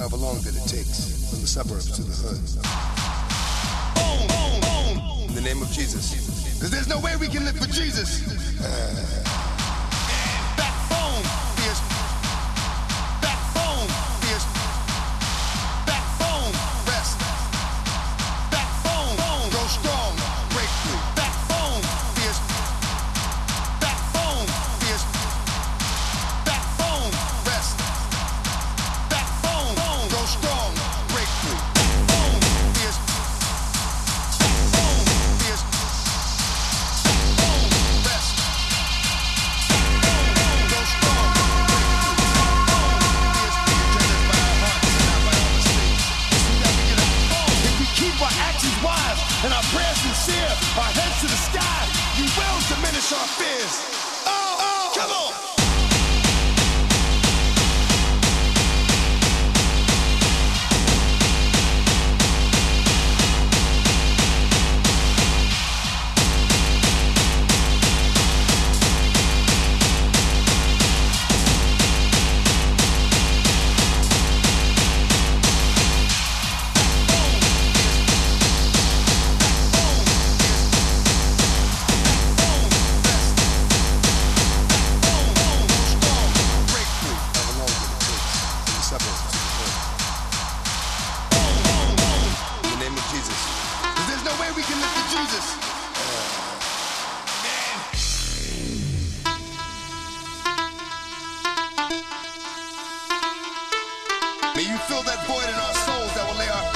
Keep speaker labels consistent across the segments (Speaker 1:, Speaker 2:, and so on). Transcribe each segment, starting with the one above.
Speaker 1: However long that it takes from the suburbs to the hood. In the name of Jesus. Because there's no way we can live for Jesus. Uh, diminish our There's no way we can live for Jesus. May you fill that void in our souls that will lay our.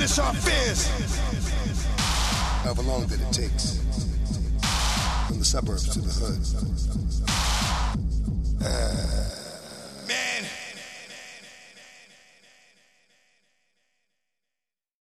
Speaker 1: How our fears.
Speaker 2: However long that it takes, from the suburbs to the hood. Uh,